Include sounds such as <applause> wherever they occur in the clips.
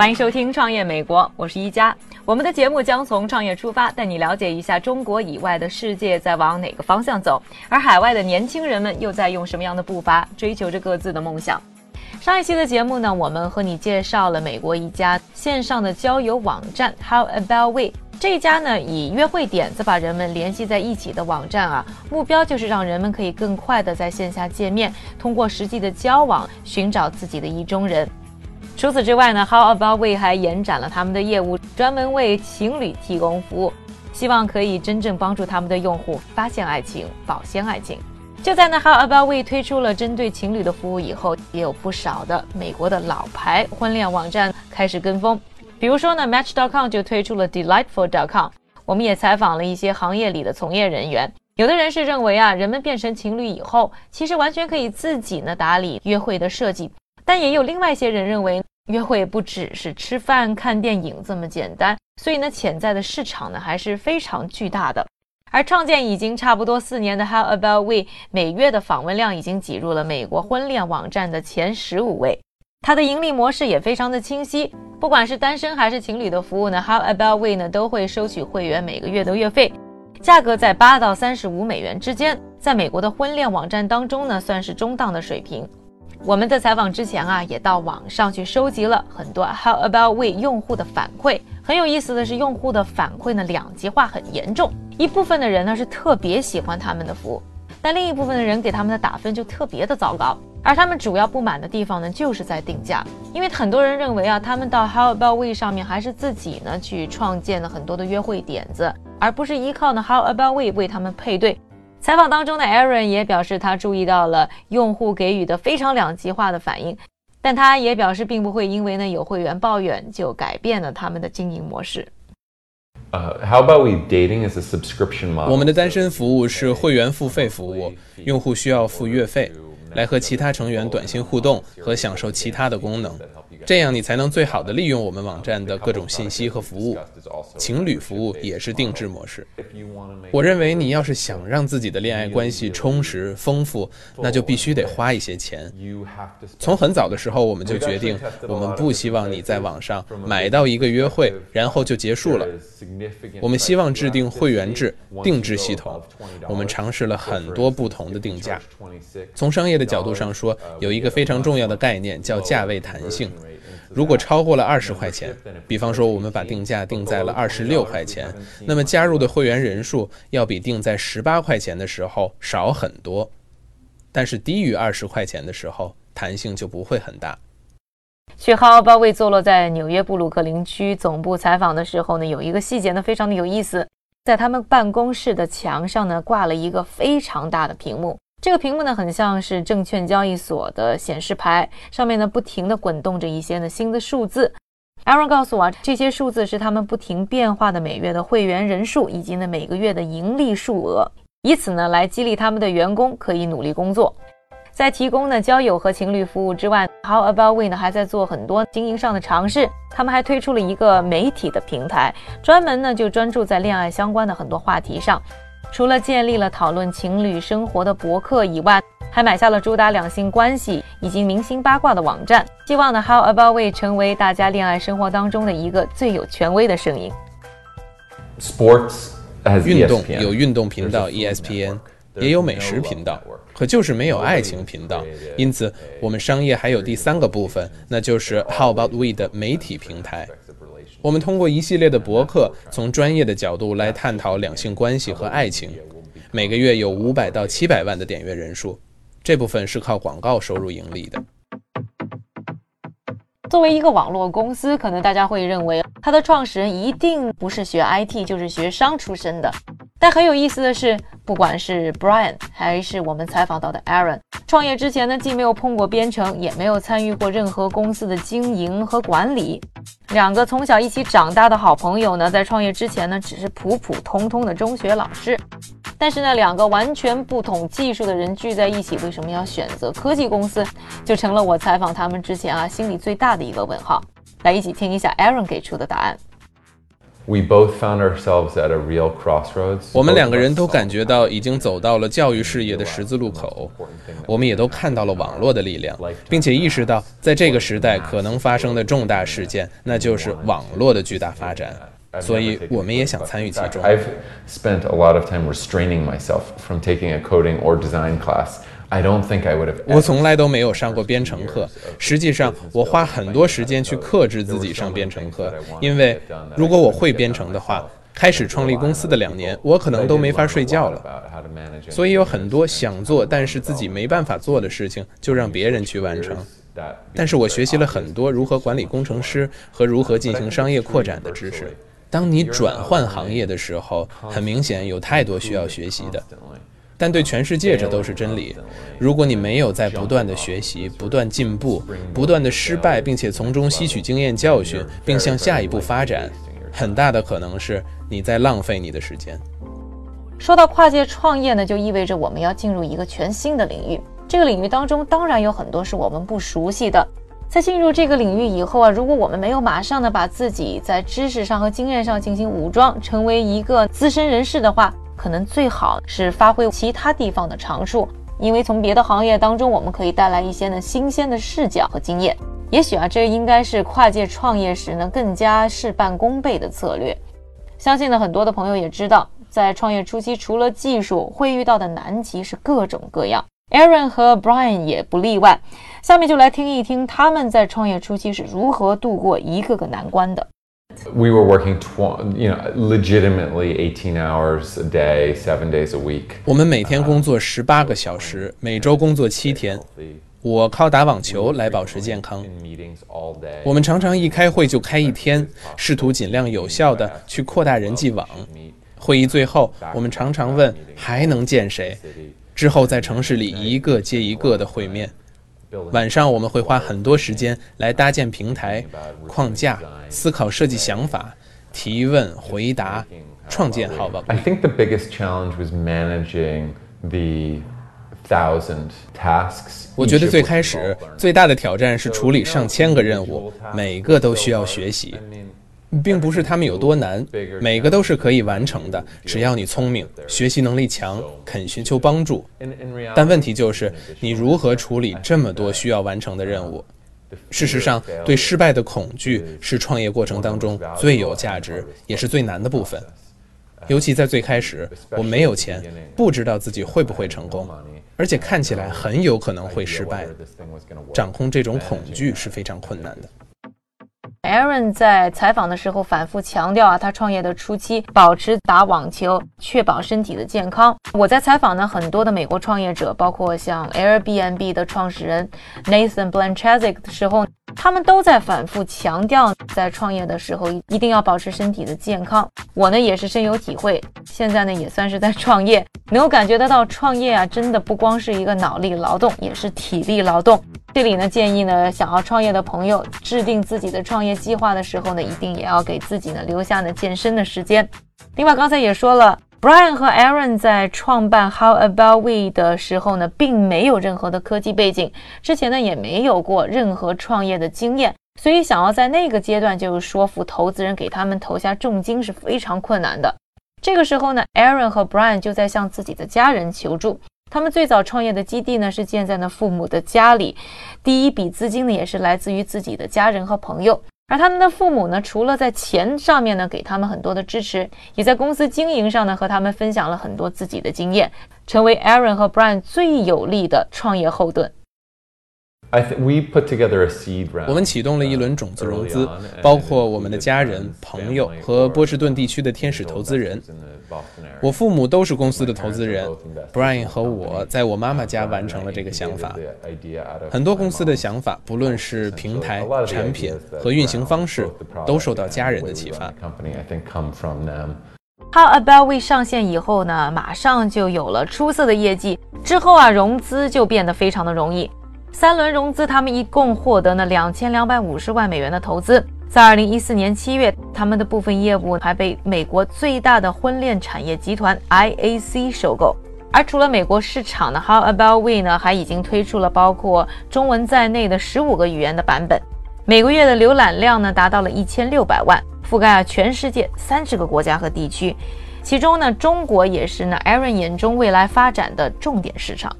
欢迎收听《创业美国》，我是一加。我们的节目将从创业出发，带你了解一下中国以外的世界在往哪个方向走，而海外的年轻人们又在用什么样的步伐追求着各自的梦想。上一期的节目呢，我们和你介绍了美国一家线上的交友网站 How About We。这家呢，以约会点子把人们联系在一起的网站啊，目标就是让人们可以更快的在线下见面，通过实际的交往寻找自己的意中人。除此之外呢，How About We 还延展了他们的业务，专门为情侣提供服务，希望可以真正帮助他们的用户发现爱情、保鲜爱情。就在呢，How About We 推出了针对情侣的服务以后，也有不少的美国的老牌婚恋网站开始跟风。比如说呢，Match.com 就推出了 Delightful.com。我们也采访了一些行业里的从业人员，有的人是认为啊，人们变成情侣以后，其实完全可以自己呢打理约会的设计。但也有另外一些人认为，约会不只是吃饭、看电影这么简单，所以呢，潜在的市场呢还是非常巨大的。而创建已经差不多四年的 How About We，每月的访问量已经挤入了美国婚恋网站的前十五位。它的盈利模式也非常的清晰，不管是单身还是情侣的服务呢，How About We 呢都会收取会员每个月的月费，价格在八到三十五美元之间，在美国的婚恋网站当中呢算是中档的水平。我们在采访之前啊，也到网上去收集了很多 How About We 用户的反馈。很有意思的是，用户的反馈呢两极化很严重，一部分的人呢是特别喜欢他们的服务，但另一部分的人给他们的打分就特别的糟糕。而他们主要不满的地方呢，就是在定价，因为很多人认为啊，他们到 How About We 上面还是自己呢去创建了很多的约会点子，而不是依靠呢 How About We 为他们配对。采访当中的 Aaron 也表示，他注意到了用户给予的非常两极化的反应，但他也表示，并不会因为呢有会员抱怨就改变了他们的经营模式。Uh, how about we dating is a subscription model? 我们的单身服务是会员付费服务，用户需要付月费，来和其他成员短信互动和享受其他的功能，这样你才能最好的利用我们网站的各种信息和服务。情侣服务也是定制模式。我认为你要是想让自己的恋爱关系充实丰富，那就必须得花一些钱。从很早的时候，我们就决定，我们不希望你在网上买到一个约会，然后就结束了。我们希望制定会员制、定制系统。我们尝试了很多不同的定价。从商业的角度上说，有一个非常重要的概念叫价位弹性。如果超过了二十块钱，比方说我们把定价定在了二十六块钱，那么加入的会员人数要比定在十八块钱的时候少很多。但是低于二十块钱的时候，弹性就不会很大。去 How About We 坐落在纽约布鲁克林区总部采访的时候呢，有一个细节呢非常的有意思，在他们办公室的墙上呢挂了一个非常大的屏幕。这个屏幕呢，很像是证券交易所的显示牌，上面呢不停地滚动着一些呢新的数字。Aaron 告诉我，这些数字是他们不停变化的每月的会员人数以及呢每个月的盈利数额，以此呢来激励他们的员工可以努力工作。在提供呢交友和情侣服务之外，How About We 呢还在做很多经营上的尝试。他们还推出了一个媒体的平台，专门呢就专注在恋爱相关的很多话题上。除了建立了讨论情侣生活的博客以外，还买下了主打两性关系以及明星八卦的网站。希望呢，How About We 成为大家恋爱生活当中的一个最有权威的声音。Sports 运动有运动频道 E ESPN，也有美食频道，可就是没有爱情频道。因此，我们商业还有第三个部分，那就是 How About We 的媒体平台。我们通过一系列的博客，从专业的角度来探讨两性关系和爱情。每个月有五百到七百万的点阅人数，这部分是靠广告收入盈利的。作为一个网络公司，可能大家会认为它的创始人一定不是学 IT 就是学商出身的。但很有意思的是，不管是 Brian 还是我们采访到的 Aaron，创业之前呢，既没有碰过编程，也没有参与过任何公司的经营和管理。两个从小一起长大的好朋友呢，在创业之前呢，只是普普通通的中学老师。但是呢，两个完全不同技术的人聚在一起，为什么要选择科技公司，就成了我采访他们之前啊心里最大的一个问号。来，一起听一下 Aaron 给出的答案。We both found ourselves at a real crossroads. 我们两个人都感觉到已经走到了教育事业的十字路口，我们也都看到了网络的力量，并且意识到在这个时代可能发生的重大事件，那就是网络的巨大发展。所以我们也想参与其中。I've spent a lot of time restraining myself from taking a coding or design class. I don't think I would have. 我从来都没有上过编程课，实际上我花很多时间去克制自己上编程课，因为如果我会编程的话，开始创立公司的两年，我可能都没法睡觉了。所以有很多想做但是自己没办法做的事情，就让别人去完成。但是我学习了很多如何管理工程师和如何进行商业扩展的知识。当你转换行业的时候，很明显有太多需要学习的。但对全世界这都是真理。如果你没有在不断的学习、不断进步、不断的失败，并且从中吸取经验教训，并向下一步发展，很大的可能是你在浪费你的时间。说到跨界创业呢，就意味着我们要进入一个全新的领域。这个领域当中，当然有很多是我们不熟悉的。在进入这个领域以后啊，如果我们没有马上的把自己在知识上和经验上进行武装，成为一个资深人士的话，可能最好是发挥其他地方的长处，因为从别的行业当中，我们可以带来一些呢新鲜的视角和经验。也许啊，这应该是跨界创业时呢更加事半功倍的策略。相信呢很多的朋友也知道，在创业初期，除了技术，会遇到的难题是各种各样。Aaron 和 Brian 也不例外。下面就来听一听他们在创业初期是如何度过一个个难关的。We were working, tw- you know, legitimately 18 hours a day, seven days a week. 我们每天工作十八个小时，每周工作七天。我靠打网球来保持健康。我们常常一开会就开一天，试图尽量有效地去扩大人际网。会议最后，我们常常问还能见谁，之后在城市里一个接一个的会面。晚上我们会花很多时间来搭建平台框架思考设计想法提问回答创建好吧 i think the biggest challenge was managing the thousand tasks 我觉得最开始最大的挑战是处理上千个任务每个都需要学习。并不是他们有多难，每个都是可以完成的，只要你聪明、学习能力强、肯寻求帮助。但问题就是你如何处理这么多需要完成的任务？事实上，对失败的恐惧是创业过程当中最有价值也是最难的部分。<laughs> 尤其在最开始，我没有钱，不知道自己会不会成功，而且看起来很有可能会失败。掌控这种恐惧是非常困难的。Aaron 在采访的时候反复强调啊，他创业的初期保持打网球，确保身体的健康。我在采访呢很多的美国创业者，包括像 Airbnb 的创始人 Nathan Blanchard 的时候，他们都在反复强调，在创业的时候一定要保持身体的健康。我呢也是深有体会，现在呢也算是在创业，能够感觉得到创业啊，真的不光是一个脑力劳动，也是体力劳动。这里呢，建议呢，想要创业的朋友制定自己的创业计划的时候呢，一定也要给自己呢留下呢健身的时间。另外，刚才也说了，Brian 和 Aaron 在创办 How About We 的时候呢，并没有任何的科技背景，之前呢也没有过任何创业的经验，所以想要在那个阶段就说服投资人给他们投下重金是非常困难的。这个时候呢，Aaron 和 Brian 就在向自己的家人求助。他们最早创业的基地呢是建在呢父母的家里，第一笔资金呢也是来自于自己的家人和朋友。而他们的父母呢，除了在钱上面呢给他们很多的支持，也在公司经营上呢和他们分享了很多自己的经验，成为 Aaron 和 Brian 最有力的创业后盾。I think we put together a seed round. 我们启动了一轮种子融资，包括我们的家人、朋友和波士顿地区的天使投资人。我父母都是公司的投资人，Brian 和我在我妈妈家完成了这个想法。很多公司的想法，不论是平台、产品和运行方式，都受到家人的启发。How About We 上线以后呢，马上就有了出色的业绩。之后啊，融资就变得非常的容易。三轮融资，他们一共获得了两千两百五十万美元的投资。在二零一四年七月，他们的部分业务还被美国最大的婚恋产业集团 IAC 收购。而除了美国市场呢，How About We 呢还已经推出了包括中文在内的十五个语言的版本，每个月的浏览量呢达到了一千六百万。覆盖了全世界三十个国家和地区，其中呢，中国也是呢 Aaron 眼中未来发展的重点市场。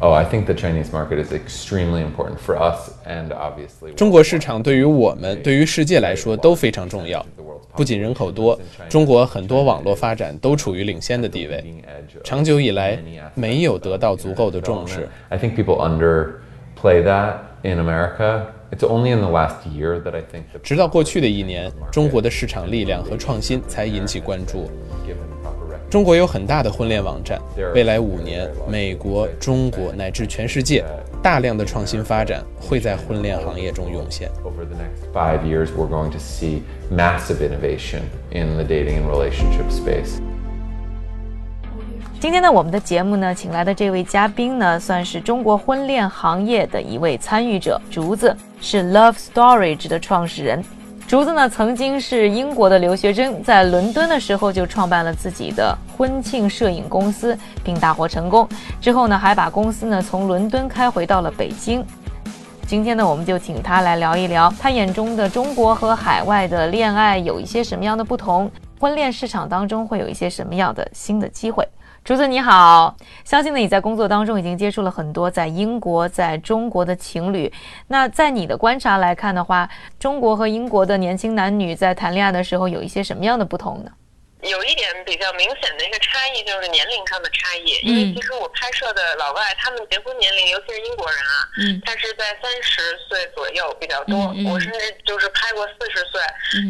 Oh, I think the Chinese market is extremely important for us and obviously. 中国市场对于我们、对于世界来说都非常重要。不仅人口多，中国很多网络发展都处于领先的地位，长久以来没有得到足够的重视。I think people underplay that in America. It's only in the last year that I think. 直到过去的一年，中国的市场力量和创新才引起关注。中国有很大的婚恋网站，未来五年，美国、中国乃至全世界，大量的创新发展会在婚恋行业中涌现。Over the next five years, we're going to see massive innovation in the dating and relationship space. 今天呢，我们的节目呢，请来的这位嘉宾呢，算是中国婚恋行业的一位参与者，竹子是 Love Storage 的创始人。竹子呢，曾经是英国的留学生，在伦敦的时候就创办了自己的婚庆摄影公司，并大获成功。之后呢，还把公司呢从伦敦开回到了北京。今天呢，我们就请他来聊一聊他眼中的中国和海外的恋爱有一些什么样的不同，婚恋市场当中会有一些什么样的新的机会。竹子你好，相信呢你在工作当中已经接触了很多在英国、在中国的情侣。那在你的观察来看的话，中国和英国的年轻男女在谈恋爱的时候有一些什么样的不同呢？有一点比较明显的一个差异就是年龄上的差异，因为其实我拍摄的老外他们结婚年龄，尤其是英国人啊，嗯，他是在三十岁左右比较多，我甚至就是拍过四十岁，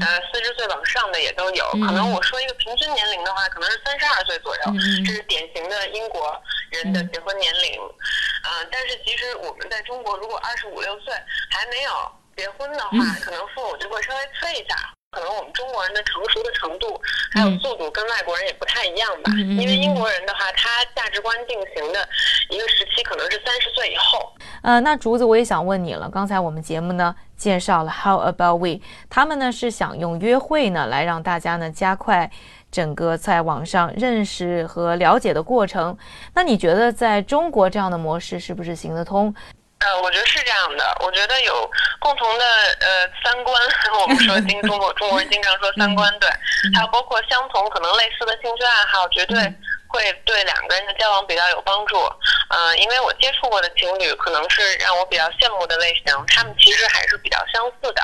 呃，四十岁往上的也都有。可能我说一个平均年龄的话，可能是三十二岁左右，这是典型的英国人的结婚年龄。嗯，但是其实我们在中国，如果二十五六岁还没有结婚的话，可能父母就会稍微催一下。可能我们中国人的成熟的程度还有速度跟外国人也不太一样吧，因为英国人的话，他价值观定型的一个时期可能是三十岁以后。呃，那竹子我也想问你了，刚才我们节目呢介绍了 How About We，他们呢是想用约会呢来让大家呢加快整个在网上认识和了解的过程。那你觉得在中国这样的模式是不是行得通？呃，我觉得是这样的。我觉得有共同的呃三观，<laughs> 我们说经 <laughs> 中国中国人经常说三观对，还有包括相同可能类似的兴趣爱好，绝对会对两个人的交往比较有帮助。嗯，因为我接触过的情侣，可能是让我比较羡慕的类型，他们其实还是比较相似的。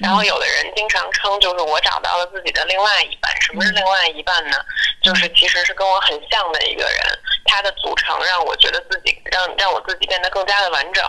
然后有的人经常称，就是我找到了自己的另外一半。什么是另外一半呢？就是其实是跟我很像的一个人，他的组成让我觉得自己让让我自己变得更加的完整。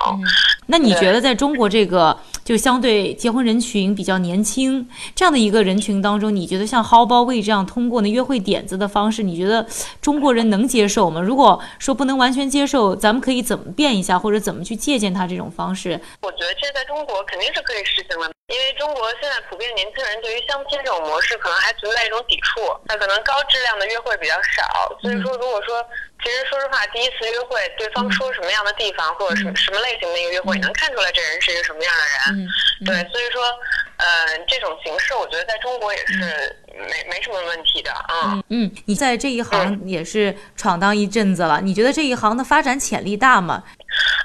那你觉得在中国这个就相对结婚人群比较年轻这样的一个人群当中，你觉得像 How about we 这样通过呢约会点子的方式，你觉得中国人能接受吗？如果说不能完全接受，咱们可以怎么变一下，或者怎么去借鉴他这种方式？我觉得这在中国肯定是可以实行的，因为中国现在普遍年轻人对于相亲这种模式可能还存在一种抵触，那可能高质量的约会比较少，所以说如果说。其实，说实话，第一次约会，对方说什么样的地方，或者什什么类型的一个约会，你能看出来这人是一个什么样的人。对，所以说，呃，这种形式，我觉得在中国也是没没什么问题的啊。嗯，你在这一行也是闯荡一阵子了，你觉得这一行的发展潜力大吗？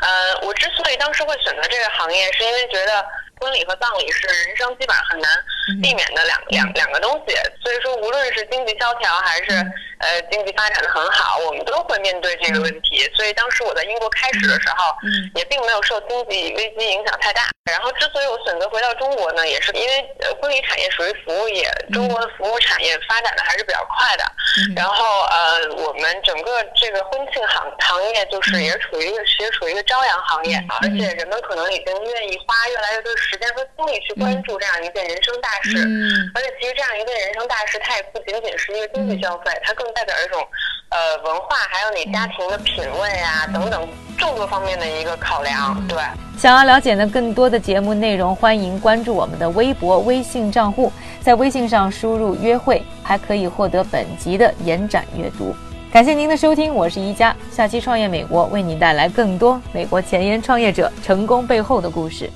呃，我之所以当时会选择这个行业，是因为觉得婚礼和葬礼是人生基本上很难避免的两两两个东西，所以说无论是经济萧条还是。呃，经济发展的很好，我们都会面对这个问题。所以当时我在英国开始的时候，也并没有受经济危机影响太大。然后之所以我选择回到中国呢，也是因为婚礼产业属于服务业，中国的服务产业发展的还是比较快的。<laughs> 然后呃，我们整个这个婚庆行行业就是也处于一个其实处于一个朝阳行业，而且人们可能已经愿意花越来越多的时间和精力去关注这样一件人生大事。而且其实这样一件人生大事，它也不仅仅是一个经济消费，它更代表一种，呃，文化，还有你家庭的品味啊，等等众多方面的一个考量。对，想要了解呢更多的节目内容，欢迎关注我们的微博、微信账户。在微信上输入“约会”，还可以获得本集的延展阅读。感谢您的收听，我是一加，下期创业美国为您带来更多美国前沿创业者成功背后的故事。